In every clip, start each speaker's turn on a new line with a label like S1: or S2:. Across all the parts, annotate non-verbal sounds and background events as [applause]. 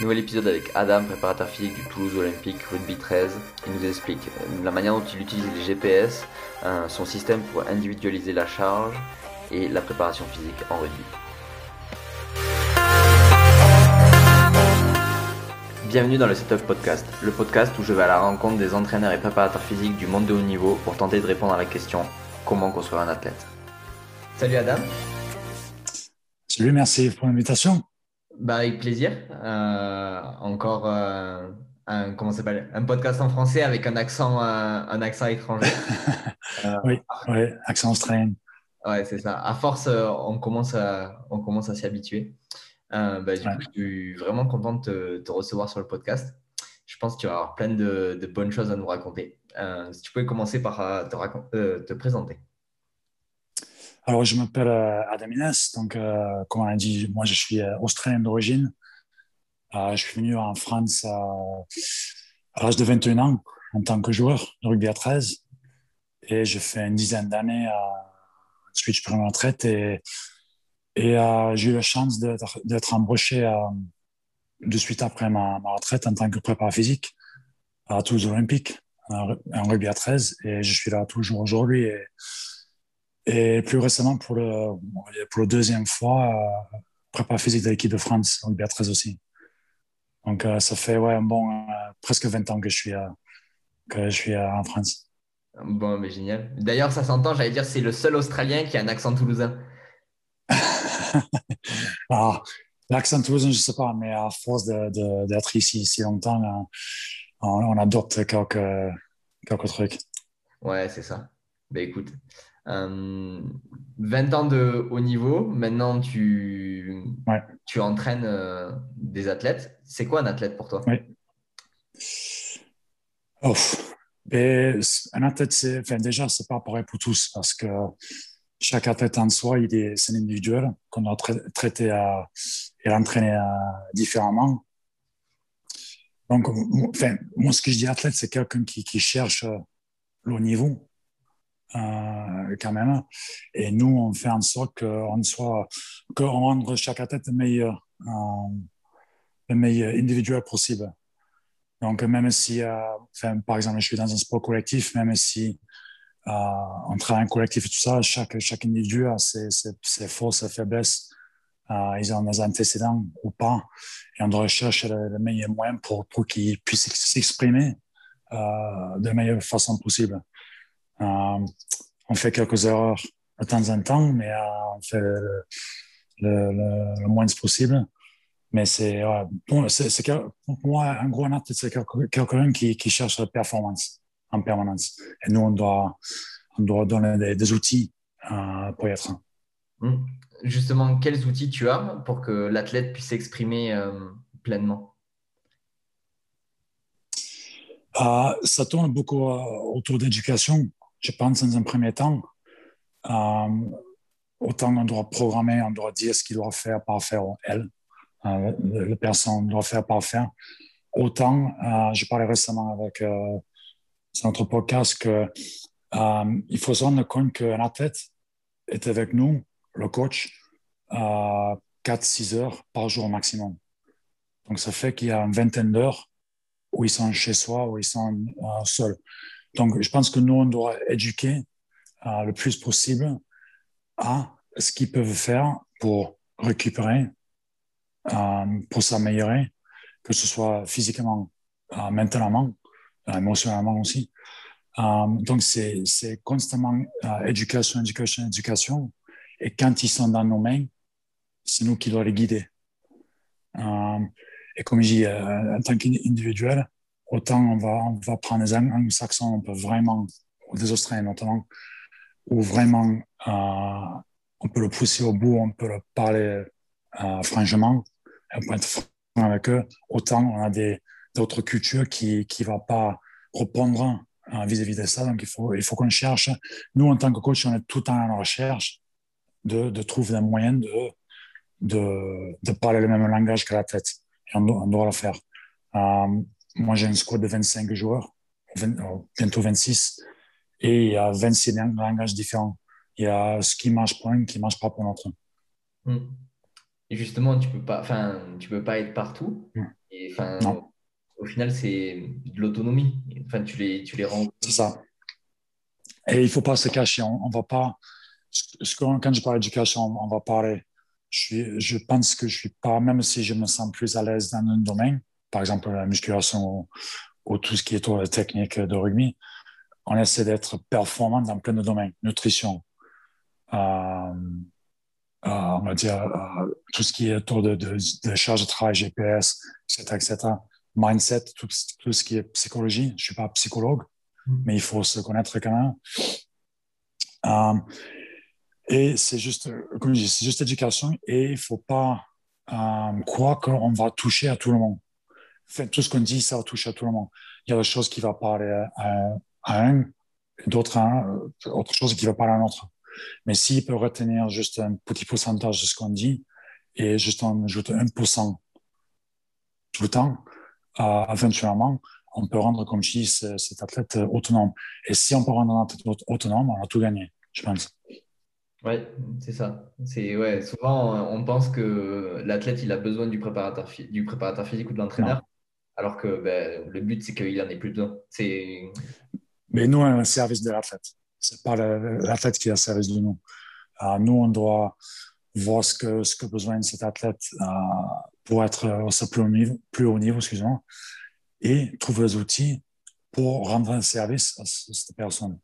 S1: Nouvel épisode avec Adam, préparateur physique du Toulouse Olympique Rugby 13. Il nous explique la manière dont il utilise les GPS, euh, son système pour individualiser la charge et la préparation physique en rugby. Bienvenue dans le Setup Podcast, le podcast où je vais à la rencontre des entraîneurs et préparateurs physiques du monde de haut niveau pour tenter de répondre à la question comment construire un athlète. Salut Adam.
S2: Salut, merci pour l'invitation.
S1: Bah, avec plaisir. Euh, encore euh, un, comment s'appelle? Un podcast en français avec un accent, euh, un accent étranger. [laughs]
S2: oui, accent australien.
S1: Ouais, c'est ça. À force, on commence à, on commence à s'y habituer. Bah, du coup, je suis vraiment content de te, recevoir sur le podcast. Je pense que tu vas avoir plein de, de bonnes choses à nous raconter. si tu pouvais commencer par te, te présenter.
S2: Alors, je m'appelle euh, Adam Inès. Donc, euh, comme on a dit, moi, je suis euh, australien d'origine. je suis venu en France à, l'âge de 21 ans en tant que joueur de rugby à 13. Et j'ai fait une dizaine d'années à switch pour une retraite. Et, et j'ai eu la chance d'être embauché de suite après ma, retraite en tant que préparateur physique à Toulouse Olympique, en rugby à 13. Et je suis là toujours aujourd'hui. Et plus récemment, pour le, pour la deuxième fois, euh, prépa physique de l'équipe de France, en b 13 aussi. Donc, euh, ça fait ouais, bon, euh, presque 20 ans que je suis, que je suis en France.
S1: Bon, mais génial. D'ailleurs, ça s'entend, j'allais dire, c'est le seul Australien qui a un accent toulousain. [laughs]
S2: ah, L'accent toulousain, je ne sais pas, mais à force d'être ici si longtemps, on, on, adopte quelques, quelques trucs.
S1: Ouais, c'est ça. Ben écoute, 20 euh, ans de haut niveau, maintenant tu, tu entraînes euh, des athlètes. C'est quoi un athlète pour toi?
S2: Oui. Ben, un athlète, c'est, enfin, déjà, c'est pas pareil pour tous parce que chaque athlète en soi, il est, c'est un individuel qu'on doit traiter à, et l'entraîner différemment. Donc, enfin, moi, ce que je dis athlète, c'est quelqu'un qui, qui cherche le haut niveau euh, quand même. Et nous, on fait en sorte qu'on soit, qu'on rende chaque athlète le meilleur, euh, le meilleur individuel possible. Donc, même si, euh, par exemple, je suis dans un sport collectif, même si euh, on travaille en collectif et tout ça, chaque, chaque individu a ses, forces, ses faiblesses. Euh, ils ont des antécédents ou pas. Et on doit chercher le, meilleur moyen pour, pour qu'ils puissent s'exprimer euh, de la meilleure façon possible. Euh, on fait quelques erreurs de temps en temps, mais euh, on fait le, le, moins possible. Mais c'est bon, pour moi, un gros athlète, c'est quelqu'un qui, qui, cherche la performance en permanence. Et nous, on doit, on doit donner des, outils euh, pour y être.
S1: Hum. Justement, quels outils tu as pour que l'athlète puisse s'exprimer pleinement?
S2: Ça tourne beaucoup autour d'éducation je pense, dans un premier temps, euh, autant on doit programmer, on doit dire ce qu'il doit faire, pas faire, elle, euh, la personne doit faire, pas faire. Autant, euh, je parlais récemment avec euh, notre podcast que il faut se rendre compte qu'un athlète est avec nous, le coach, 4-6 heures par jour maximum. Donc, ça fait qu'il y a une vingtaine d'heures où ils sont chez soi, où ils sont seuls. Donc, je pense que nous, on doit éduquer euh, le plus possible à ce qu'ils peuvent faire pour récupérer, euh, pour s'améliorer, que ce soit physiquement, euh, mentalement, émotionnellement aussi. Donc, c'est constamment éducation, éducation, éducation. Et quand ils sont dans nos mains, c'est nous qui doit les guider. et comme je dis, en tant qu'individuel, autant on va, on va prendre des anglo-saxons, on peut vraiment, des Australiens notamment, où vraiment euh, on peut le pousser au bout, on peut le parler euh, franchement, on peut être franc avec eux, autant on a des d'autres cultures qui qui vont pas répondre euh, vis-à-vis de ça. Donc il faut il faut qu'on cherche. Nous en tant que coach, on est tout le temps en recherche de, de trouver un moyen de, de parler le même langage que la tête. Et on doit, le faire. Moi, j'ai un squad de 25 joueurs, euh, bientôt 26, et il y a 26 langages différents. Il y a ce qui marche pour un, qui ne marche pas pour l'autre.
S1: Hmm. Et justement, tu peux pas, tu peux pas être partout. Et enfin, au final, c'est de l'autonomie. Enfin, tu les, tu les rends.
S2: C'est ça. Et il faut pas se cacher. On, on va pas. Quand je parle d'éducation, on, on va parler. Je, je pense que je suis pas, même si je me sens plus à l'aise dans un domaine, par exemple la musculation ou, tout ce qui est autour de technique de rugby, on essaie d'être performant dans plein de domaines. Nutrition, euh, euh, on va dire, euh, tout ce qui est autour de, de, de charge de travail, GPS, etc., etc. Mindset, tout, tout, ce qui est psychologie. Je ne suis pas psychologue, mm. mais il faut se connaître quand même. Et c'est juste, comme je dis, c'est juste éducation et il ne faut pas croire qu'on va toucher à tout le monde. Enfin, tout ce qu'on dit, ça va toucher à tout le monde. Il y a des choses qui vont parler à, à un, d'autres à autre chose qui va parler à un autre. Mais s'il peut retenir juste un petit pourcentage de ce qu'on dit et juste en ajouter 1% tout le temps, euh, éventuellement, on peut rendre, comme je dis, cet athlète autonome. Et si on peut rendre un athlète autonome, on a tout gagné, je pense.
S1: Oui, c'est ça. C'est ouais, souvent on pense que l'athlète il a besoin du préparateur, du préparateur physique ou de l'entraîneur, alors que ben, le but c'est qu'il en ait plus besoin.
S2: Mais nous, on est un service de l'athlète c'est pas l'athlète qui est au service de nous. Euh, nous, on doit voir ce que, ce que besoin de cet athlète euh, pour être au plus haut niveau, plus haut niveau excusez-moi, et trouver les outils pour rendre un service à cette personne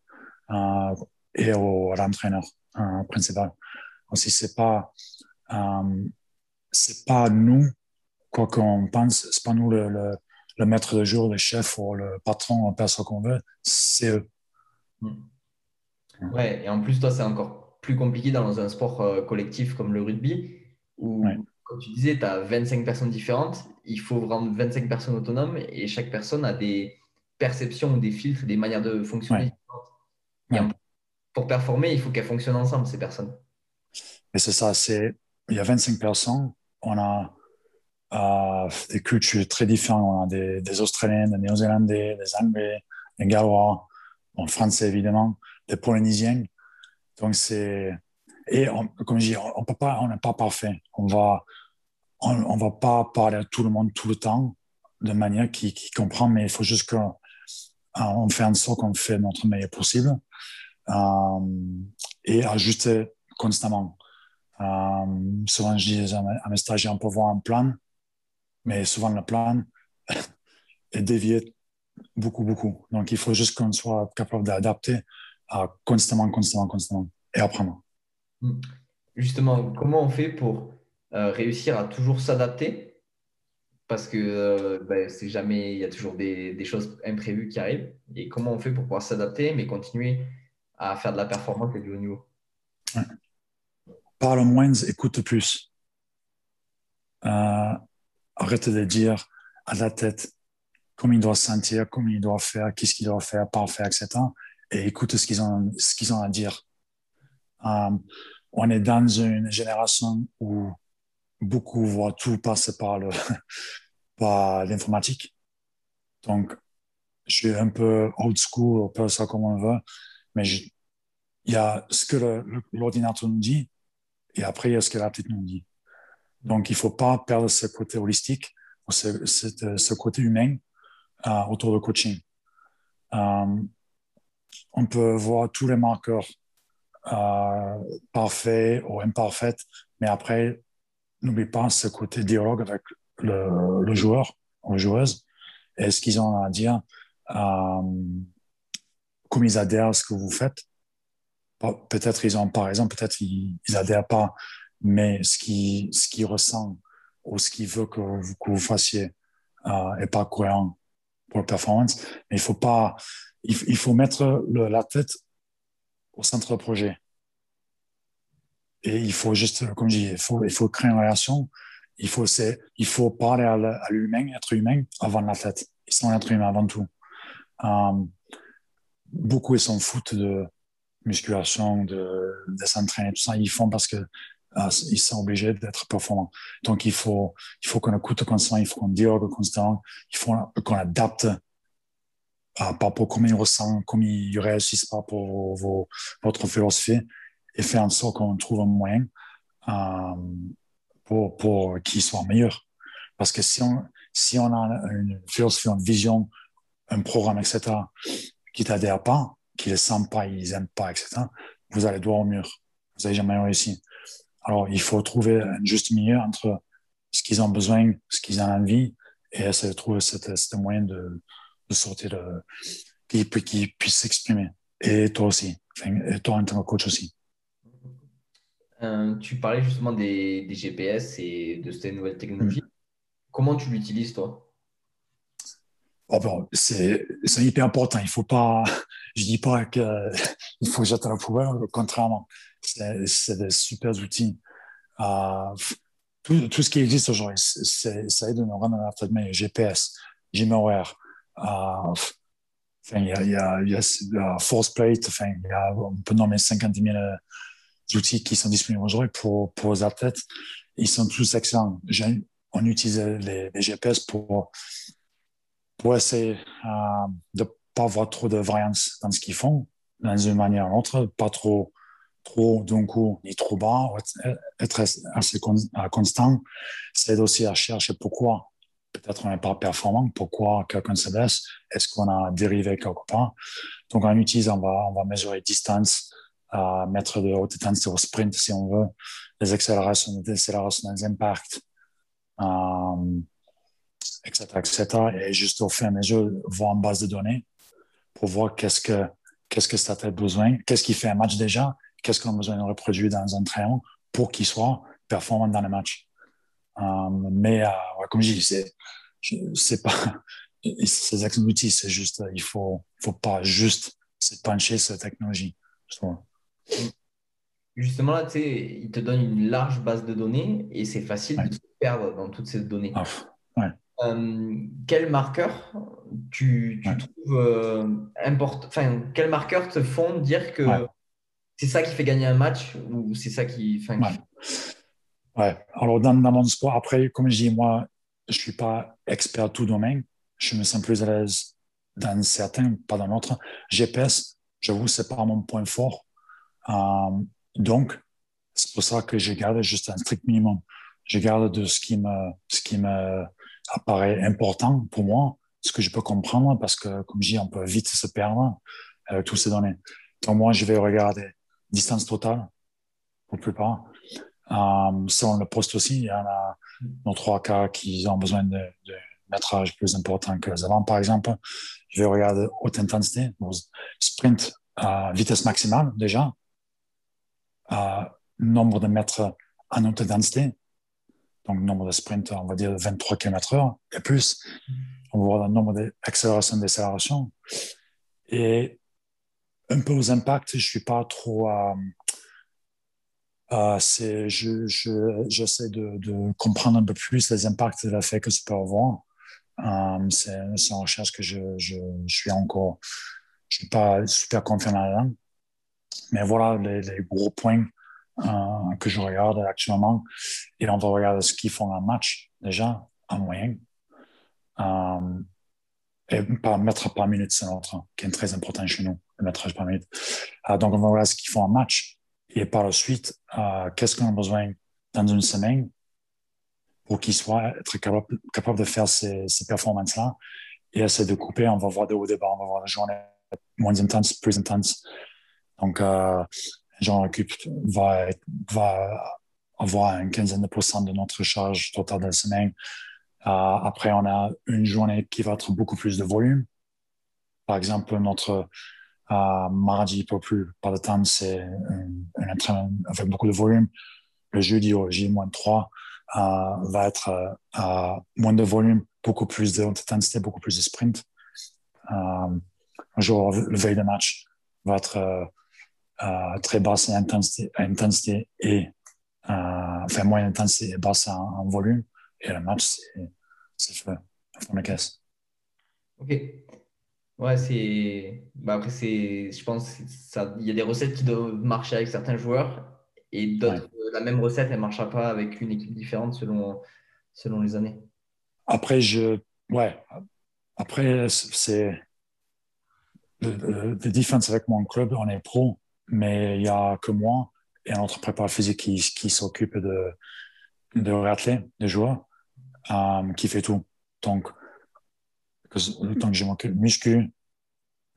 S2: euh, et à l'entraîneur principal. Aussi, c'est pas c'est pas nous quoi qu'on pense, c'est pas nous le, le, maître de jour, le chef ou le patron, on ce qu'on veut, c'est eux.
S1: Hmm. Ouais, et en plus, toi, c'est encore plus compliqué dans un sport euh, collectif comme le rugby, où, comme tu disais, tu as 25 personnes différentes, il faut rendre 25 personnes autonomes, et chaque personne a des perceptions ou des filtres, des manières de fonctionner différentes. pour performer, il faut qu'elles fonctionnent ensemble, ces personnes.
S2: Et c'est ça, c'est il y a 25 personnes, on a euh, des cultures très différentes, on a des, des Australiens, des Néo-Zélandais, des Anglais, des Gallois, en Français évidemment, des Polynésiens. Donc, c'est. Et comme je dis, on n'est pas parfait. On va, on, va pas parler à tout le monde tout le temps de manière qui, comprend, mais il faut juste qu'on on fait en sorte qu'on fait notre meilleur possible euh, et ajuster constamment. Euh, souvent, je dis à mes stagiaires, on peut voir un plan, mais souvent le plan [laughs] est dévié beaucoup, beaucoup. Donc, il faut juste qu'on soit capable d'adapter constamment, constamment, constamment et apprendre.
S1: Justement, comment on fait pour euh, réussir à toujours s'adapter? Parce que euh, ben, c'est jamais, il y a toujours des, des, choses imprévues qui arrivent. Et comment on fait pour pouvoir s'adapter, mais continuer à faire de la performance et du haut niveau?
S2: Parle moins, écoute plus. Euh, arrête de dire à la tête comment il doit se sentir, comment il doit faire, qu'est-ce qu'il doit faire, pas faire, etc et écoute ce qu'ils ont, ce qu'ils ont à dire. Euh, on est dans une génération où beaucoup voient tout passer par, le, [laughs] par l'informatique. Donc, je suis un peu old school, on peut ça comme on veut, mais il y a ce que l'ordinateur nous dit et après, il y a ce que la petite nous dit. Donc, il ne faut pas perdre ce côté holistique, ce, ce, ce côté humain euh, autour de coaching. Euh, on peut voir tous les marqueurs euh, parfaits ou imparfaits, mais après, n'oublie pas ce côté dialogue avec le, joueur ou joueuse et ce qu'ils ont à dire, euh, comme ils adhèrent à ce que vous faites. Peut-être ils ont pas raison, peut-être ils, ils adhèrent pas, mais ce qu'ils ce qui ressent ou ce qu'ils veut que vous, que vous fassiez euh, est pas cohérent pour la performance. Mais il faut pas, il, faut mettre la tête au centre du projet. Et il faut juste, comme je dis, il faut, il faut créer une relation. Il faut, il faut parler à l'humain, être humain, avant la tête. Ils sont être humain avant tout. Euh, beaucoup, ils s'en foutent de musculation, de, de s'entraîner, tout ça. Ils font parce que euh, ils sont obligés d'être performants. Donc, il faut, il faut qu'on écoute constamment, il faut qu'on dialogue constamment, il faut qu'on adapte par rapport à comment ils ressentent, comment ils réagissent par rapport à votre philosophie et faire en sorte qu'on trouve un moyen euh, pour, pour qu'ils soient meilleurs. Parce que si on, si on a une philosophie, une vision, un programme, etc., qui t'adhère pas, qui les sent pas, ils aiment pas, etc., vous allez droit au mur. Vous n'allez jamais réussi. Alors, il faut trouver un juste milieu entre ce qu'ils ont besoin, ce qu'ils ont envie, et essayer de trouver ce moyen de, de sortir, de, qu'ils puissent s'exprimer. Et toi aussi, et toi en tant que coach aussi.
S1: Euh, tu parlais justement des, des, GPS et de cette nouvelle technologie. Mm. Comment tu l'utilises, toi?
S2: Oh bon, c'est hyper important. Il faut pas, [laughs] je dis pas qu'il [laughs] faut jeter la poubelle, contrairement. C'est des super outils. Euh, tout, ce qui existe aujourd'hui, ça aide à nous rendre à la meilleur. GPS, GMOR, euh, il y a, il y y a Force Plate, y a, on peut nommer 50 000 outils qui sont disponibles aujourd'hui pour, pour les athlètes. Ils sont tous excellents. On utilise les, GPS pour, pour essayer euh, de ne pas avoir trop de variance dans ce qu'ils font, dans une manière ou l'autre, pas trop trop d'un coup ni trop bas, être assez constant. C'est aussi à chercher pourquoi peut-être on n'est pas performant, pourquoi quelqu'un se blesse, est-ce qu'on a dérivé quelque part. Donc en utilisant, on va, on va mesurer distance, euh, mettre de haute intensité au sprint si on veut, les accélérations, les décélérations, les impacts, euh, etc., etc. Et juste au fur et à mesure, voir en base de données pour voir qu'est-ce que qu'est-ce que ça a besoin, qu'est-ce qui fait un match déjà, qu'est-ce qu'on a besoin de reproduire dans un train pour qu'il soit performant dans le match. Euh, mais euh, comme je dis, c'est, c'est pas [laughs] ces outils, c'est juste, il faut, faut pas juste se pencher sur la technologie.
S1: Justement, là, tu sais, il te donne une large base de données et c'est facile de se perdre dans toutes ces données.
S2: Ah,
S1: euh, quel marqueur tu, tu trouves important Enfin, quel marqueur te font dire que c'est ça qui fait gagner un match ou c'est ça qui.
S2: Ouais. Alors, dans, dans, mon sport, après, comme je dis, moi, je ne suis pas expert tout domaine. Je me sens plus à l'aise dans certains, pas dans d'autres. GPS, j'avoue, ce n'est pas mon point fort. Euh, donc, c'est pour ça que je garde juste un strict minimum. Je garde de ce qui me, ce qui me apparaît important pour moi, ce que je peux comprendre, parce que, comme je dis, on peut vite se perdre avec toutes ces données. Donc, moi, je vais regarder distance totale, pour la plupart. Um, ça, on le poste aussi. Il y en a nos trois cas qui ont besoin de, de métrage plus important que les avant. Par exemple, je vais regarder haute intensité, sprint à vitesse maximale déjà, à nombre de mètres en haute intensité, donc nombre de sprints, on va dire 23 km heure et plus. On va voir le nombre d'accélérations décélérations. Et un peu aux impacts, je suis pas trop... Euh, euh, c'est, je, je, j'essaie de, de, comprendre un peu plus les impacts de l'effet que ça peut avoir. Euh, c'est, une recherche que je, je, suis encore, je suis pas super confiant là-dedans. Mais voilà les, gros points euh, que je regarde actuellement. Et on va regarder ce qu'ils font en match déjà, en moyen. Euh, et par mètre par minute, c'est notre qui est très important chez nous, le métrage par minute. Euh, donc, on va regarder ce qu'ils font en match et par la suite, euh, qu'est-ce qu'on a besoin dans une semaine pour qu'ils soient très capables de faire ces, ces performances-là? Et essayer de couper. On va voir de haut début, on va voir la journée moins intense, plus intense. Donc, euh, Jean occupe va, va avoir une quinzaine de pourcents de notre charge totale de la semaine. Euh, après, on a une journée qui va être beaucoup plus de volume. Par exemple, notre euh, mardi, pas plus, par le temps, c'est un, entraînement avec beaucoup de volume. Le jeudi au J-3 euh, va être euh, moins de volume, beaucoup plus d'intensité, beaucoup plus de sprint. Euh, un jour, le veille de match va être euh, très basse en intensité, intensité et enfin moins intensité et basse en, volume. Et le match, c'est fait, fond de.
S1: Ouais, c'est. Bah après, c'est. Je pense ça... il y a des recettes qui doivent marcher avec certains joueurs et d'autres, la même recette, elle ne marchera pas avec une équipe différente selon, selon les années.
S2: Après, je. Ouais. Après, c'est. Le, défense avec mon club, on est pro, mais il n'y a que moi et un autre préparateur physique qui, qui s'occupe de, de réathlètes, de joueurs, euh, qui fait tout. Donc, le temps que j'ai manqué, muscu,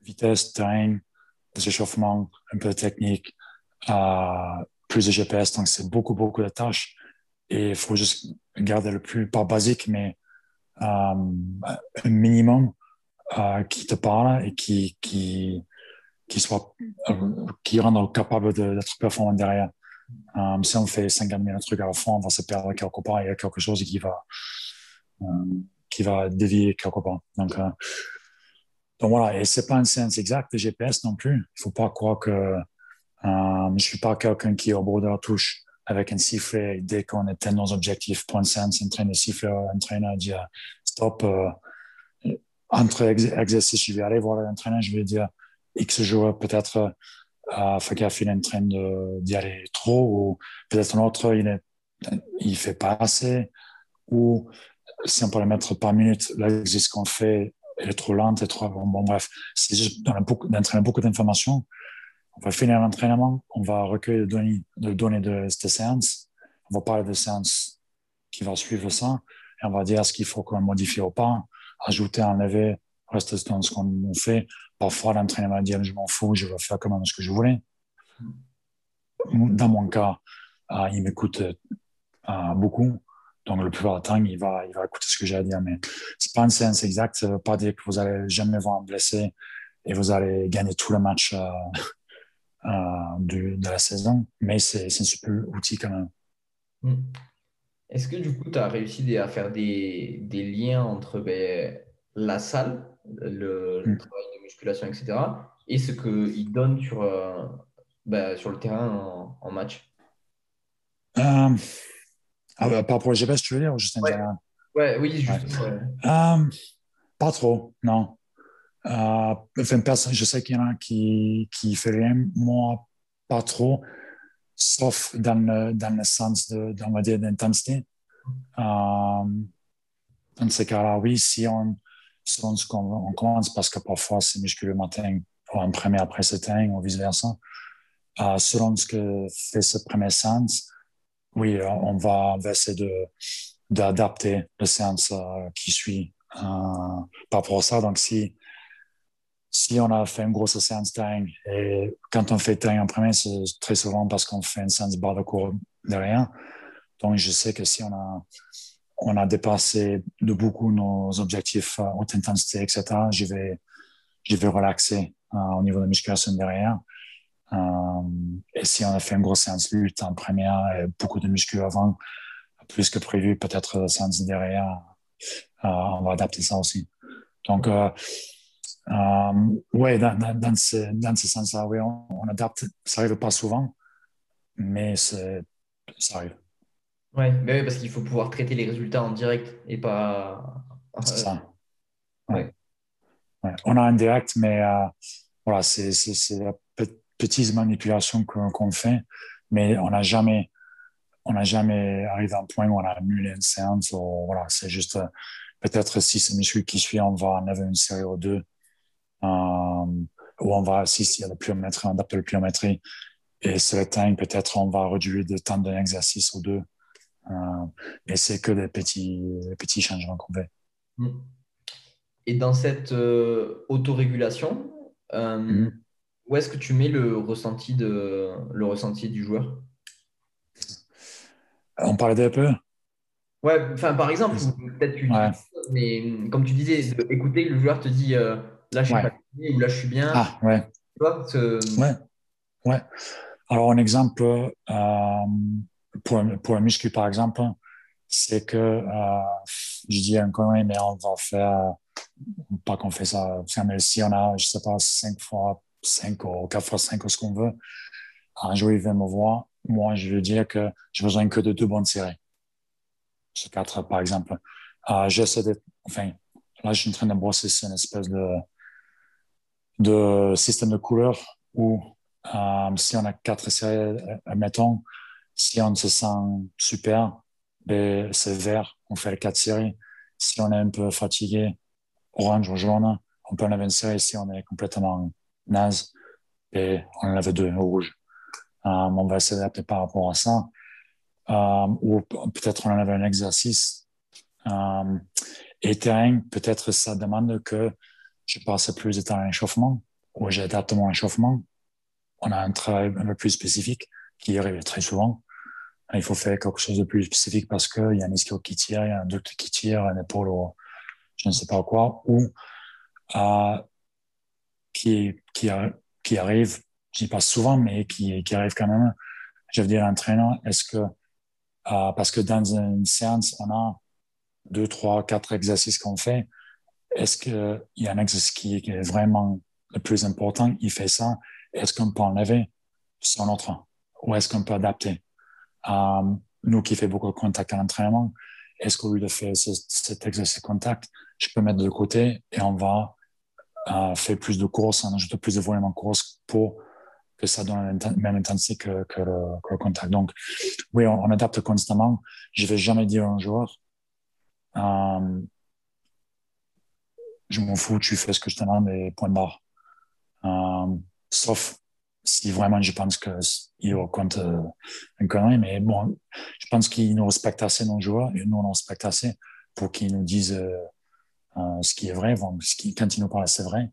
S2: vitesse, terrain, des échauffements, un peu de technique, euh, plus de GPS. Donc, c'est beaucoup, beaucoup de tâches. Et il faut juste garder le plus, pas basique, mais euh, un minimum euh, qui te parle et qui, qui, qui soit, qui rend capable d'être performant derrière. Si on fait 50 000 trucs à fois, on va se perdre quelque part. Il y a quelque chose qui va, qui va dévier quelque part. Donc, euh, donc voilà, et c'est pas une séance exacte de GPS non plus. Il faut pas croire que euh, je suis pas quelqu'un qui est au bord de la touche avec un sifflet dès qu'on atteint nos objectifs une séance en train de siffler l'entraîneur dire stop euh, entre exercices je vais aller voir l'entraîneur je vais dire X joueur peut-être fait gaffe il est en train d'y aller trop ou peut-être un autre il il fait pas assez ou si on peut le mettre par minute l'exercice qu'on fait elle est trop lente, est trop... Bon, bref, c'est juste d'entraîner beaucoup d'informations. On va finir l'entraînement, on va recueillir les données, les données de cette séance, on va parler de séance qui va suivre ça, et on va dire ce qu'il faut qu'on modifie ou pas, ajouter, enlever, rester dans ce qu'on fait. Parfois, l'entraînement va dire je m'en fous, je vais faire comme ce que je voulais. Dans mon cas, euh, il m'écoute euh, beaucoup. Donc, le du temps, il va, il va écouter ce que j'ai à dire. Mais c'est pas une séance exacte. Ça veut pas dire que vous allez jamais vous blesser et vous allez gagner tout le match euh, [laughs] euh, de, de, la saison. Mais c'est un super outil quand même.
S1: Hmm. Est-ce que du coup, tu as réussi à faire des, des liens entre ben, la salle, le, le, hmm. travail de musculation, etc., et ce qu'il donne sur, euh, ben, sur le terrain en, en match?
S2: Ah, par rapport au GPS, tu veux dire, juste
S1: ouais. ouais. oui, juste.
S2: Ouais. Euh, pas trop, non. Euh, enfin, personne, je sais qu'il y en a qui, qui fait rien, moi, pas trop, sauf dans le, dans le sens de, on va dire, d'intensité. Euh, dans ces cas-là, oui, si on, selon ce qu'on commence, parce que parfois c'est musculeux le matin ou un premier après temps ou vice-versa, euh, selon ce que fait ce premier sens, oui, euh, on va, essayer d'adapter le séance euh, qui suit euh, par rapport à ça. Donc, si, si on a fait une grosse séance time et quand on fait time en premier, c'est très souvent parce qu'on fait une séance barre de cours derrière. Donc, je sais que si on a, on a dépassé de beaucoup nos objectifs haute intensité, etc., je vais, je vais relaxer au niveau de la musculation derrière. Euh, et si on a fait une grosse séance lutte en première et beaucoup de muscu avant, plus que prévu, peut-être séance derrière, euh, on va adapter ça aussi. Donc, euh, oui, dans, dans, dans, ce, dans ce sens-là, oui, on, on, adapte. Ça n'arrive pas souvent, mais ça arrive.
S1: Oui, mais parce qu'il faut pouvoir traiter les résultats en direct et pas.
S2: C'est ça. Ouais. Ouais. On a un direct, mais euh, voilà, c'est la petites manipulations qu'on fait, mais on n'a jamais, on n'a jamais arrivé à un point où on a annulé une séance. Ou, voilà, c'est juste euh, peut-être si c'est muscle qui suit, on va en avoir une série ou deux. Euh, ou on va, si il y a le pliométrie, on adapte le pliométrie. Et c'est le temps, peut-être on va réduire le temps d'un exercice ou deux. Euh, et c'est que des petits, des petits changements qu'on fait.
S1: Mm. Et dans cette euh, autorégulation, euh, mm -hmm où est-ce que tu mets le ressenti, de, le ressenti du joueur?
S2: On parlait peu
S1: Ouais, enfin par exemple, peut-être tu ouais. mais comme tu disais, écouter, le joueur te dit euh, là je suis ouais. fatigué ou là je suis bien.
S2: Ah ouais.
S1: Tu vois, ce...
S2: ouais. ouais. Alors un exemple euh, pour, pour un muscu par exemple, c'est que euh, je dis un connerie, mais on va faire, pas qu'on fait ça, mais si on a, je sais pas, cinq fois 5 ou 4 fois 5 ou ce qu'on veut, un jour il vient me voir, moi je veux dire que j'ai besoin que de deux bonnes séries. Sur 4 par exemple. Euh, j'essaie de, enfin, là je suis en train de brosser une espèce de, de système de couleurs où euh, si on a quatre séries, admettons, si on se sent super, ben, c'est vert, on fait les quatre séries. Si on est un peu fatigué, orange ou jaune, on peut en avoir une série si on est complètement naze et on en avait deux rouges. Um, on va s'adapter par rapport à ça. ou peut-être on enlève un exercice. et terrain, peut-être ça demande que je passe plus de temps à l'échauffement ou j'adapte mon échauffement. On a un travail un peu plus spécifique qui arrive très souvent. Il faut faire quelque chose de plus spécifique parce qu'il y a un ischio qui tire, il y a un ducte qui tire, un épaule, ou je ne sais pas quoi, ou euh, qui, qui, qui arrive, je dis pas souvent, mais qui, arrive quand même. Je veux dire, l'entraîneur, est-ce que, euh, parce que dans une séance, on a deux, trois, quatre exercices qu'on fait, est-ce qu'il y a un exercice qui est vraiment le plus important, il fait ça, est-ce qu'on peut enlever son autre ou est-ce qu'on peut adapter? Euh, nous qui fait beaucoup de contact à l'entraînement, est-ce qu'au lieu de faire cet exercice contact, je peux mettre de côté et on va euh, faire plus de courses, on ajoute plus de volume en course pour que ça donne la même intensité que, que, le, contact. Donc, oui, on, adapte constamment. Je vais jamais dire à un joueur, euh, je m'en fous, tu fais ce que je te demande et point barre. Euh, sauf si vraiment je pense qu'il raconte euh, un connerie, mais bon, je pense qu'il nous respecte assez, nos joueurs, et nous, on respecte assez pour qu'ils nous disent euh, ce qui est vrai. Ce qui, quand ils nous parlent, c'est vrai.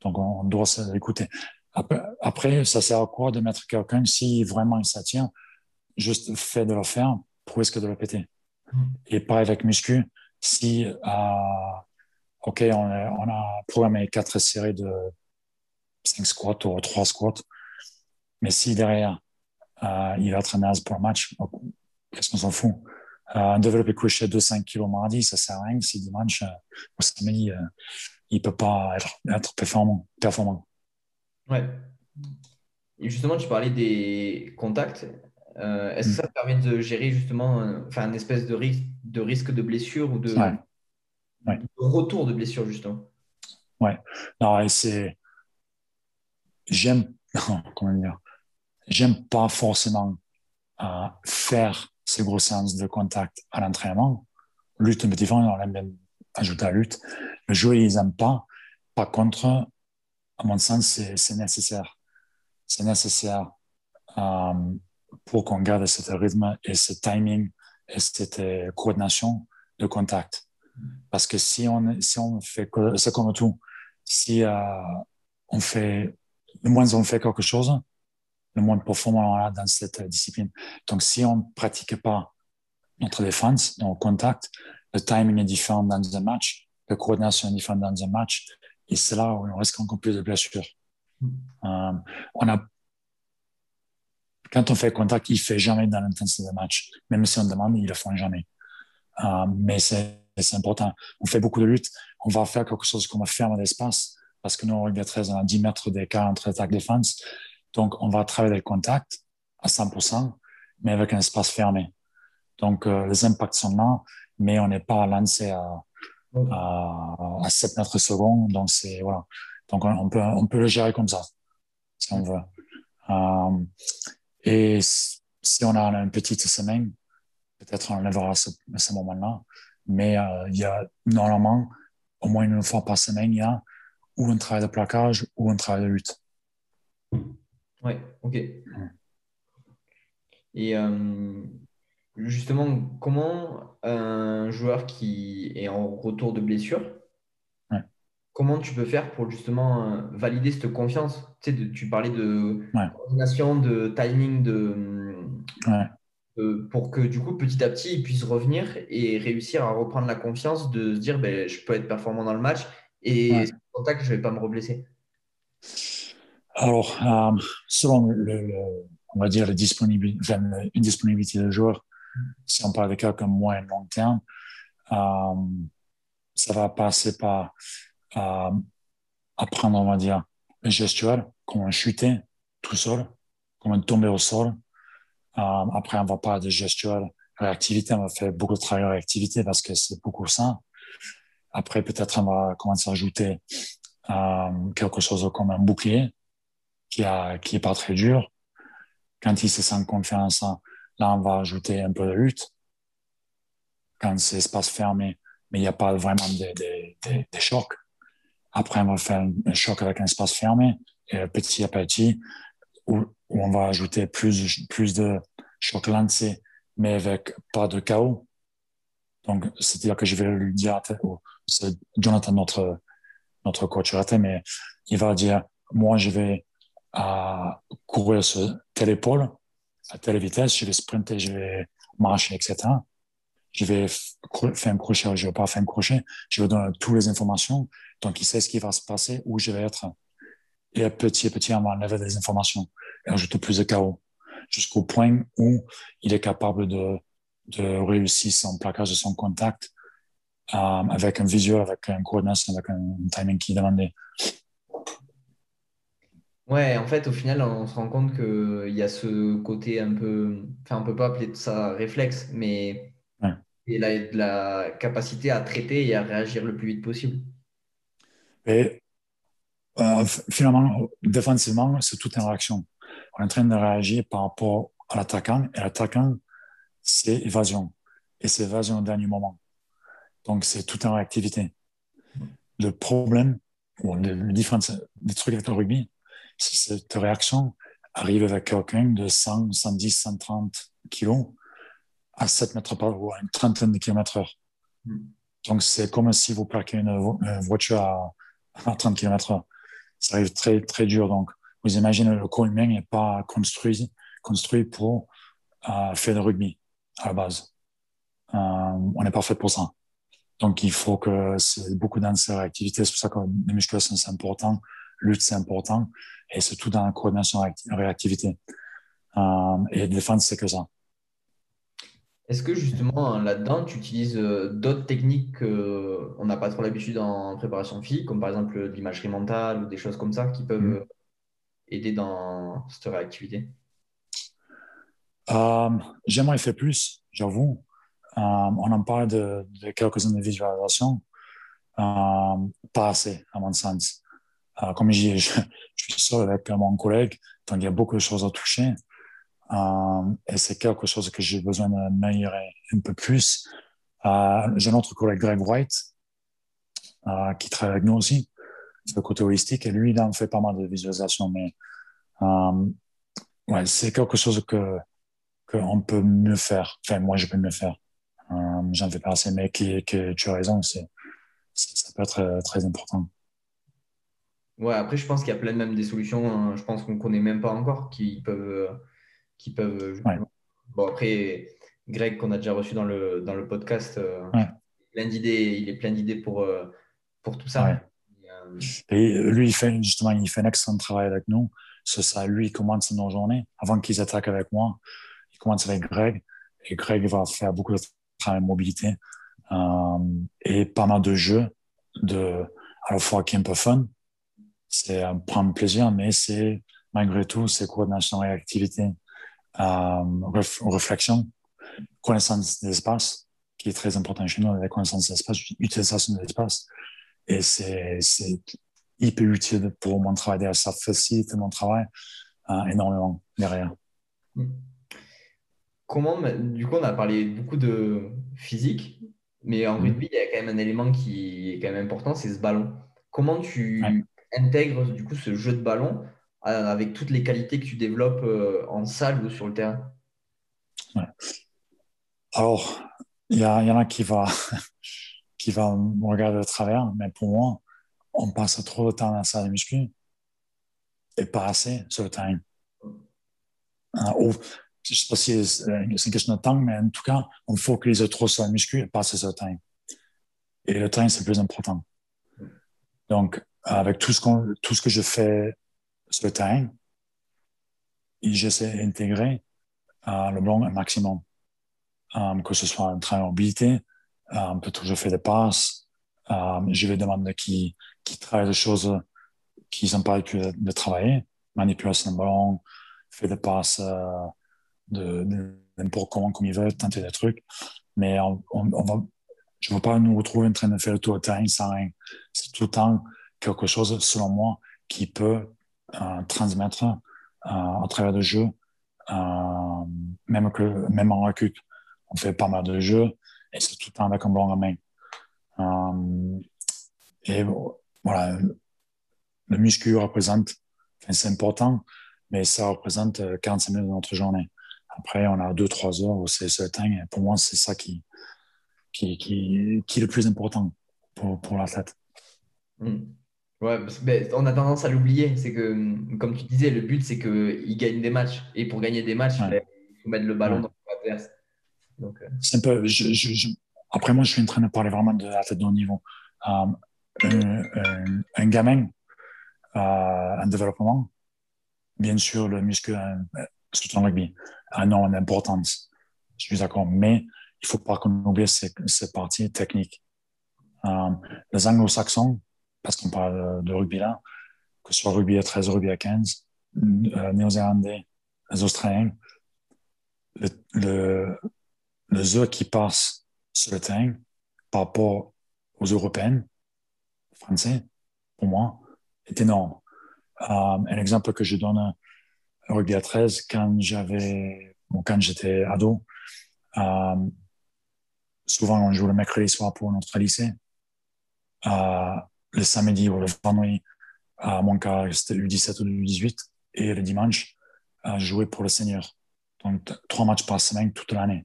S2: Donc, on, doit l'écouter. Après, ça sert à quoi de mettre quelqu'un si vraiment il s'attient, juste fait de le faire pour risque de le péter? Et pareil avec muscu, si, euh, OK, on a, on a programmé quatre séries de 5 squats ou 3 squats, mais si derrière, euh, il va être naze pour le match, qu'est-ce qu'on s'en fout? euh, Un développé couché de 5 kg mardi, ça sert à rien si dimanche, euh, au samedi, euh, il ne peut pas être, être performant. performant.
S1: Ouais. Et justement, tu parlais des contacts. Euh, est-ce que ça te permet de gérer justement enfin, une espèce de risque, de risque de blessure ou de,
S2: ouais.
S1: de retour de blessure, justement?
S2: Ouais. Non, c'est. J'aime. [laughs] Comment dire j'aime pas forcément euh, faire ces grosses séances de contact à l'entraînement. Lutte différent, on aime bien ajouter à lutte. Le joueur, ils n'aiment pas. Par contre, à mon sens, c'est nécessaire. C'est nécessaire euh, pour qu'on garde ce rythme et ce timing et cette coordination de contact. Parce que si on, si on fait, c'est comme tout, si euh, on fait, le moins on fait quelque chose, le moins performant dans cette discipline. Donc, si on ne pratique pas notre défense, notre contact, le timing est différent dans un match, la coordination est différente dans un match, et c'est là où on risque encore plus de blessures. Mm. Euh, on a, quand on fait contact, il ne fait jamais dans l'intensité de match. Même si on demande, ils ne le font jamais. Euh, mais c'est important. On fait beaucoup de lutte. On va faire quelque chose comme un ferme d'espace parce que nous, on est très à 10 mètres d'écart entre attaque et défense. Donc, on va travailler le contact à 100%, mais avec un espace fermé. Donc, euh, les impacts sont là, mais on n'est pas lancé à, à, à 7 mètres secondes. Donc, c'est, voilà. Donc, on, peut, on peut le gérer comme ça, si on veut. Euh, et si on a une petite semaine, peut-être on lèvera ce, ce moment-là. Mais euh, il y a normalement, au moins une fois par semaine, il y a ou un travail de plaquage ou un travail de lutte.
S1: Ouais, ok. Et euh, justement, comment un joueur qui est en retour de blessure, comment tu peux faire pour justement euh, valider cette confiance? Tu, sais, tu parlais de coordination, de timing, de, pour que du coup, petit à petit, il puisse revenir et réussir à reprendre la confiance de se dire ben, je peux être performant dans le match et contact, je ne vais pas me reblesser.
S2: Alors, euh, selon le, on va dire, le disponibilité, une disponibilité de joueur, si on parle de cas comme moyen long terme, euh, ça va passer par euh, apprendre, on va dire, le gestuel, comment chuter tout seul, comment tomber au sol. Euh, après, on va pas de gestuel réactivité, on va faire beaucoup de travail de réactivité parce que c'est beaucoup ça. Après, peut-être on va commencer à ajouter euh, quelque chose comme un bouclier, qui, a, qui est pas très dur. Quand il se sent confiance, là, on va ajouter un peu de lutte. Quand c'est espace fermé, mais il n'y a pas vraiment des de, chocs. Après, on va faire un choc avec un espace fermé, et petit à petit, où, on va ajouter plus, plus de chocs lancés mais avec pas de chaos. Donc, c'est-à-dire que je vais lui dire, Jonathan, notre, notre coach mais il va dire, moi, je vais à courir sur telle épaule, à telle vitesse, je vais sprinter, je vais marcher, etc. Je vais faire un crochet, je vais pas faire un crochet, je vais donner toutes les informations. Donc, il sait ce qui va se passer, où je vais être. Et petit à petit, on va enlever des informations et ajouter plus de chaos jusqu'au point où il est capable de, de réussir son plaquage de son contact euh, avec un visuel, avec un coordination, avec un, timing qui est demandé.
S1: Ouais, en fait, au final, on se rend compte qu'il y a ce côté un peu, enfin, on peut pas appeler ça réflexe, mais il a de la capacité à traiter et à réagir le plus vite possible.
S2: Et euh, finalement, défensivement, c'est toute une réaction. On est en train de réagir par rapport à l'attaquant, et l'attaquant, c'est évasion. Et c'est évasion au dernier moment. Donc, c'est toute une réactivité. Le problème, ou le, le trucs avec le rugby, cette réaction arrive avec quelqu'un de 100, 110, 130 kilos à 7 mètres par ou à une trentaine de kilomètres heure. Donc, c'est comme si vous plaquez une, voiture à, à 30 km heure. Ça arrive très, très dur. Donc, vous imaginez, le corps humain n'est pas construit, construit pour euh, faire le rugby à la base. Euh, on n'est pas fait pour ça. Donc, il faut que c'est beaucoup dans ces réactivités. C'est pour ça que les musculations, c'est important. Lutte, c'est important. Et c'est tout dans la coordination réactivité. Euh, et défense, c'est que ça.
S1: Est-ce que justement là-dedans, tu utilises euh, d'autres techniques qu'on n'a pas trop l'habitude en préparation physique, comme par exemple l'imagerie mentale ou des choses comme ça qui peuvent mmh. aider dans cette réactivité?
S2: Euh, J'aimerais faire plus, j'avoue. Euh, on en parle de, de quelques-unes de visualisation, euh, pas assez, à mon sens. Comme je, [laughs] je, suis seul avec mon collègue, donc il y a beaucoup de choses à toucher. Euh, et c'est quelque chose que j'ai besoin d'améliorer un peu plus. Euh, j'ai un autre collègue, Greg White, euh, qui travaille avec nous aussi, sur le côté holistique, et lui, il en fait pas mal de visualisation, mais ouais, c'est quelque chose que qu'on peut mieux faire. Enfin, moi, je peux mieux faire. J'en fais pas assez, mais qui, que tu as raison, c'est, ça peut être très important.
S1: Ouais, après, je pense qu'il y a plein même des solutions, hein, je pense qu'on connaît même pas encore, qui peuvent. Qui peuvent Bon, après, Greg, qu'on a déjà reçu dans le, dans le podcast, euh, plein d'idées, il est plein d'idées pour, euh, pour tout ça.
S2: Et lui, il fait, justement, il fait un excellent travail avec nous. C'est ça, lui, il commence nos journées. Avant qu'ils attaquent avec moi, il commence avec Greg. Et Greg va faire beaucoup de travail de mobilité euh, et pas mal de jeux de, à la fois qui est un peu fun. C'est un prendre plaisir, mais c'est, malgré tout, c'est coordination et activité, euh, réflexion, connaissance de l'espace, qui est très important chez nous, la connaissance de l'espace, utilisation de l'espace. Et c'est hyper utile pour mon travail. Ça facilite mon travail euh, énormément derrière.
S1: Comment, du coup, on a parlé beaucoup de physique, mais en mm. rugby, il y a quand même un élément qui est quand même important, c'est ce ballon. Comment tu intègres du coup ce jeu de ballon euh, avec toutes les qualités que tu développes euh, en salle ou sur le terrain
S2: Alors, il y, en a qui va, [laughs] qui va me regarder de travers, mais pour moi, on passe trop de temps dans la salle de muscu et pas assez sur le terrain. Euh, je ne sais pas si c'est une question de temps, mais en tout cas, on focalise trop sur le muscu et pas assez sur le terrain. Et le terrain, c'est plus important. Donc, avec tout ce, tout ce que je fais le terrain, j'essaie d'intégrer euh, le ballon un maximum. Euh, que ce soit un train de mobilité, euh, peut-être je fais des passes, je vais demander qui, qui travaille des choses qui n'ont pas de, de travailler, manipulation de ballon, fait des passes euh, de, n'importe comment comme il veut, tenter des trucs. Mais on, on, va, je ne veux pas nous retrouver en train de faire le tour de terrain sans rien. C'est tout le temps quelque chose, selon moi, qui peut euh, transmettre euh, à travers le jeu, euh, même, que, même en récup. On fait pas mal de jeux et c'est tout le temps avec un ballon en main. et voilà, le muscu représente, c'est important, mais ça représente 45 minutes de notre journée. Après, on a deux, trois heures où c'est ce. Et pour moi, c'est ça qui, qui, qui, est le plus important pour, pour l'athlète.
S1: Hmm. Ouais, on a tendance à l'oublier. C'est que, comme tu disais, le but, c'est qu'il gagne des matchs. Et pour gagner des matchs, ben, il faut mettre le ballon dans l'adverse.
S2: Euh. C'est un peu. Je, Après, moi, je suis en train de parler vraiment de l'athlète de haut niveau. Euh, un, un, gamin en développement, bien sûr, le muscle, surtout en rugby, a une importance. Je suis d'accord. Mais il ne faut pas qu'on oublie ces parties techniques. Euh, les anglo-saxons, parce qu'on parle de rugby là, que ce soit rugby à 13, rugby à 15, euh, néo-zélandais, les Australiens, le, le, le jeu qui passe sur le terrain par rapport aux Européens, Français, pour moi, est énorme. Euh, un exemple que je donne, euh, rugby à 13, quand j'avais, bon, quand j'étais ado, euh, souvent on joue le mercredi soir pour notre lycée. Euh, le samedi ou le vendredi, à mon cas, c'était le 17 ou le 18, et le dimanche, à jouer pour le Seigneur. Donc, trois matchs par semaine toute l'année.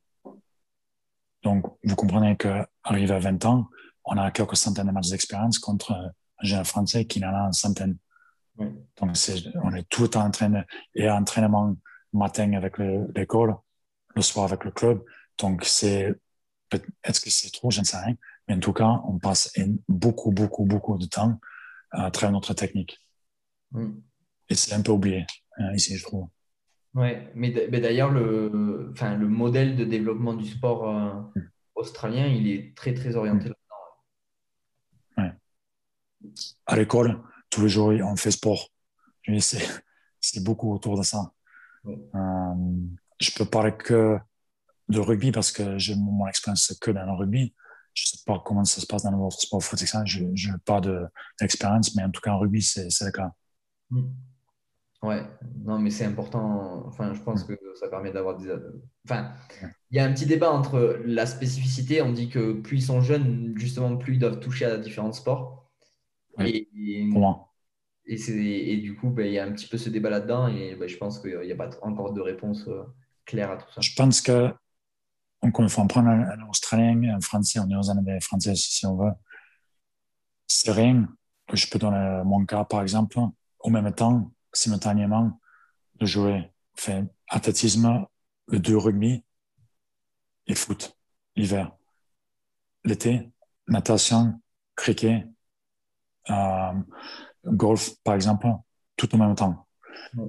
S2: Donc, vous comprenez qu'arrivé à 20 ans, on a quelques centaines de matchs d'expérience contre un jeune Français qui en a une centaine. Donc, on est tout le en train et entraînement matin avec l'école, le soir avec le club. Donc, c'est, est-ce que c'est trop? Je ne sais rien. Mais en tout cas, on passe beaucoup, beaucoup, beaucoup de temps à travailler notre technique. Et c'est un peu oublié hein, ici, je trouve.
S1: Oui, mais d'ailleurs, le, enfin, le modèle de développement du sport euh, mm. australien, il est très, très orienté mm.
S2: là-dedans. Ouais. À l'école, tous les jours, on fait sport. [laughs] C'est beaucoup autour de ça. Euh, je peux parler que de rugby parce que j'ai mon expérience que dans le rugby. Je ne sais pas comment ça se passe dans le sport foot, je n'ai pas d'expérience, mais en tout cas, en rugby, c'est le cas.
S1: Mm. Ouais, non, mais c'est important. Enfin, je pense que ça permet d'avoir des. Enfin, il y a un petit débat entre la spécificité. On dit que plus ils sont jeunes, justement, plus ils doivent toucher à différents sports. Et, et, du coup, ben, il y a un petit peu ce débat là-dedans. Et ben, je pense qu'il n'y a pas encore de réponse euh, claire à tout ça.
S2: Je pense que, encore une fois, on prend un, Australien, un Français, on est aux années françaises si on veut. C'est rien. Je peux donner mon cas, par exemple. Au même temps, simultanément de jouer fait athlétisme, le deux rugby et foot l'hiver. L'été, natation, cricket, euh, golf par exemple, tout en même temps.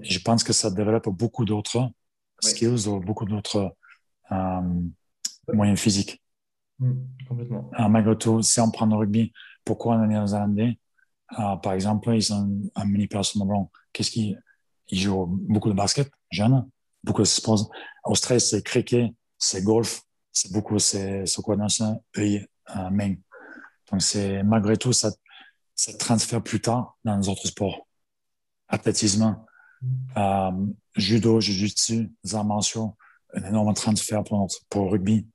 S2: je pense que ça développe beaucoup d'autres skills ou beaucoup d'autres euh, moyens physiques.
S1: Mmh, complètement.
S2: malgré tout, si on prend le rugby, pourquoi on est néo-zélandais euh, Par exemple, ils ont un mini personne blanc qu'est-ce qu'il il joue beaucoup de basket, jeune, beaucoup de sports. Australie, c'est cricket, c'est golf, c'est beaucoup, c'est appelle œil, euh, main. Donc, c'est malgré tout, ça, ça transfère plus tard dans les autres sports. Athlétisme, euh, judo, jiu-jitsu, arts martiaux, un énorme transfert pour, notre, pour le rugby.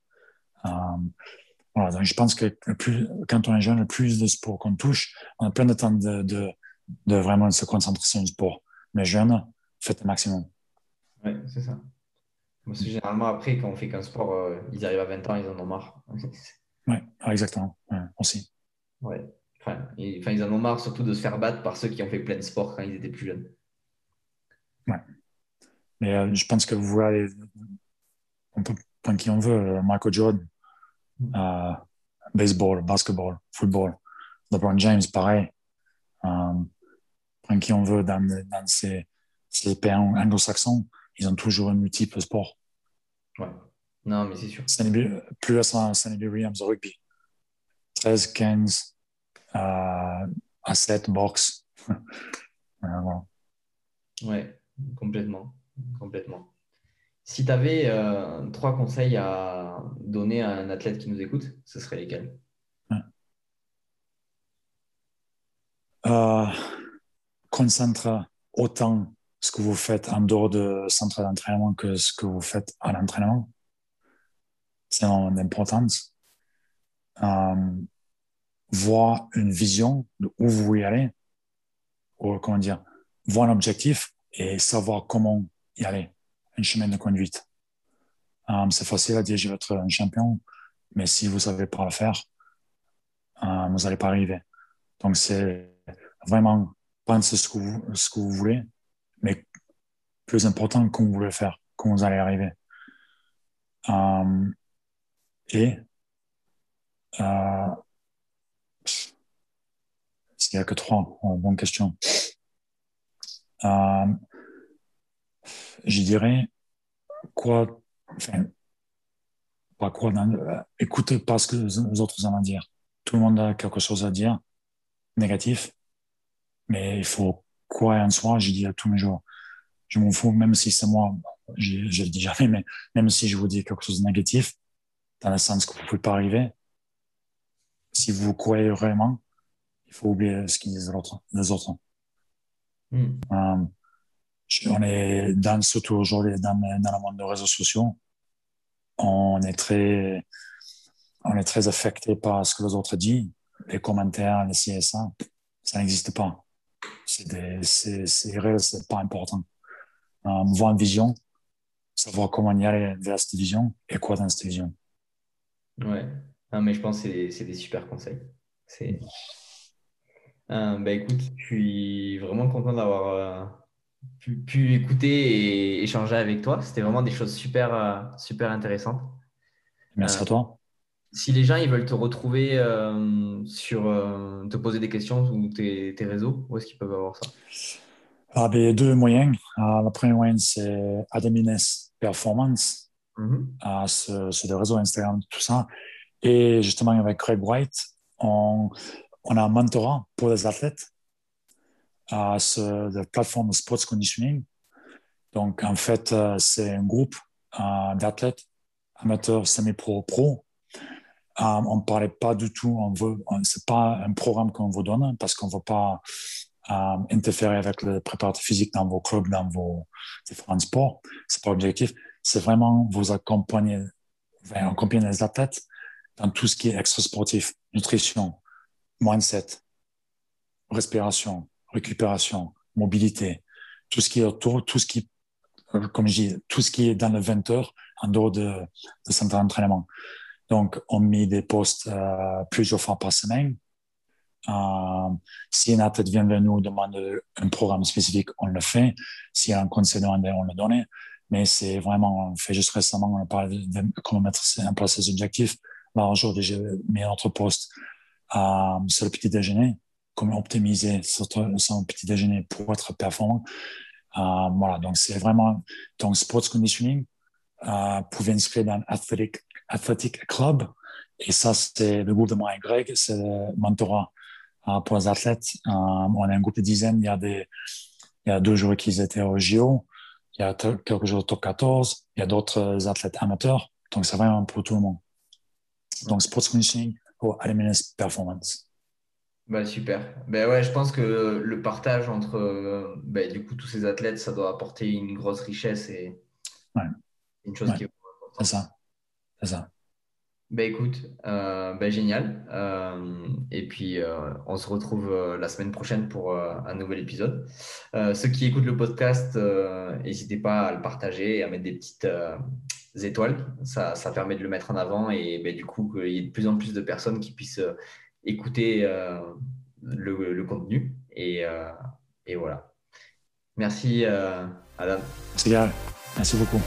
S2: Euh, voilà, donc je pense que plus, quand on est jeune, le plus de sports qu'on touche, on a plein de temps de, de, de vraiment se concentrer sur le sport. Mais jeune, faites le maximum.
S1: Oui, c'est ça. généralement, après, quand on fait qu'un sport, euh, ils arrivent à 20 ans, ils en ont marre. [laughs]
S2: oui, exactement. aussi.
S1: Ouais. Enfin, ils, en ont marre surtout de se faire battre par ceux qui ont fait plein de sports quand ils étaient plus jeunes.
S2: Ouais. Mais euh, je pense que vous voyez, on peut prendre qui on veut, euh, Michael Jordan, mm. baseball, basketball, football, LeBron James, pareil. Euh, qui on veut dans, dans ces, ces pays anglo-saxons, ils ont toujours un multiple sport.
S1: Ouais. Non, mais c'est sûr.
S2: Plus récemment, Sandy Williams rugby. 13, 15, euh, à 7, boxe. [laughs]
S1: voilà. Ouais, complètement. complètement. Si tu avais euh, trois conseils à donner à un athlète qui nous écoute, ce serait lesquels?
S2: Euh, concentre autant ce que vous faites en dehors de centre d'entraînement que ce que vous faites à l'entraînement. C'est d'importance. Euh, voir une vision de où vous voulez aller, ou comment dire, voir un objectif et savoir comment y aller, un chemin de conduite. c'est facile à dire je vais être un champion, mais si vous ne savez pas le faire, vous n'allez pas arriver. Donc, c'est vraiment penser ce que vous, voulez, mais plus important, comment vous voulez faire, comment vous allez arriver. et euh, il n'y a que trois. bonne question. Euh, je dirais quoi, enfin, pas quoi, euh, écoutez pas ce que les autres ont à dire. Tout le monde a quelque chose à dire, négatif, mais il faut quoi en soi, je dis à tous mes jours. Je m'en fous, même si c'est moi, je, ne le dis jamais, mais même si je vous dis quelque chose de négatif, dans le sens que vous ne pouvez pas arriver, si vous croyez vraiment, il faut oublier ce qu'ils disent les autres. Hmm. Euh, on est dans, surtout aujourd'hui dans, dans le monde des réseaux sociaux, on est très, on est très affecté par ce que les autres disent, les commentaires, les CSA, ça n'existe pas. C'est pas important. Euh, voir une vision, savoir comment y aller vers cette vision et quoi dans cette vision.
S1: Ouais, mais je pense que c'est des super conseils. C'est. Euh, bah, écoute, je suis vraiment content d'avoir euh, pu, écouter et échanger avec toi. C'était vraiment des choses super, euh, super intéressantes.
S2: Merci à toi.
S1: Si les gens ils veulent te retrouver sur te poser des questions ou tes, tes réseaux, où est-ce qu'ils peuvent avoir ça?
S2: Ah, ben, Deux moyens. le premier moyen, c'est Adamines Performance. Mm-hmm. c'est le réseau Instagram, tout ça. Et justement, avec Craig White, on, on a un mentorat pour les athlètes à ce, la plateforme Sports Conditioning. Donc, en fait, euh, c'est un groupe euh, d'athlètes amateurs, semi-pro, pro. Euh, on ne parlait pas du tout, veut, c'est pas un programme qu'on vous donne parce qu'on ne veut pas interférer avec le préparateur physique dans vos clubs, dans vos différents sports. C'est pas l'objectif. C'est vraiment vous accompagner, accompagner les athlètes dans tout ce qui est extra-sportif, nutrition, mindset, respiration, récupération, mobilité, tout ce qui est autour, tout ce qui, euh, comme je dis, tout ce qui est dans le 20 heures en dehors de, centre d'entraînement. Donc, on met des postes euh, plusieurs fois par semaine. Euh, si un athlète vient vers nous demander un programme spécifique, on le fait. Si un conseil demandé, on le donne. Mais c'est vraiment, on fait juste récemment, on a parlé de, comment mettre en place ces objectifs. Là, aujourd'hui, j'ai mis notre poste sur le petit déjeuner, comment optimiser son, petit déjeuner pour être performant. Euh, voilà, donc c'est vraiment donc sports conditioning. Euh, pouvez inscrire dans Athletic, Athletic Club. Et ça, c'est le groupe de moi et Greg, c'est le mentorat euh, pour les athlètes. Euh, on a un groupe de dizaines. Il y a, des, il y a deux jours qui étaient au JO. Il y a quelques jours au top 14. Il y a d'autres athlètes amateurs. Donc, c'est vraiment pour tout le monde. Donc, sports conditioning, pour Performance.
S1: Bah, super. Ben ouais, je pense que le partage entre ben, du coup tous ces athlètes, ça doit apporter une grosse richesse et une chose qui est
S2: C'est ça. C'est ça.
S1: Ben écoute, euh, ben, génial. Euh, et puis, euh, on se retrouve la semaine prochaine pour un nouvel épisode. ceux qui écoutent le podcast, n'hésitez pas à le partager et à mettre des petites étoiles. Ça, ça, permet de le mettre en avant et ben, du coup, qu'il y ait de plus en plus de personnes qui puissent euh, écouter euh, le, contenu. Et, euh, voilà. Merci, Adam.
S2: Merci, Merci beaucoup.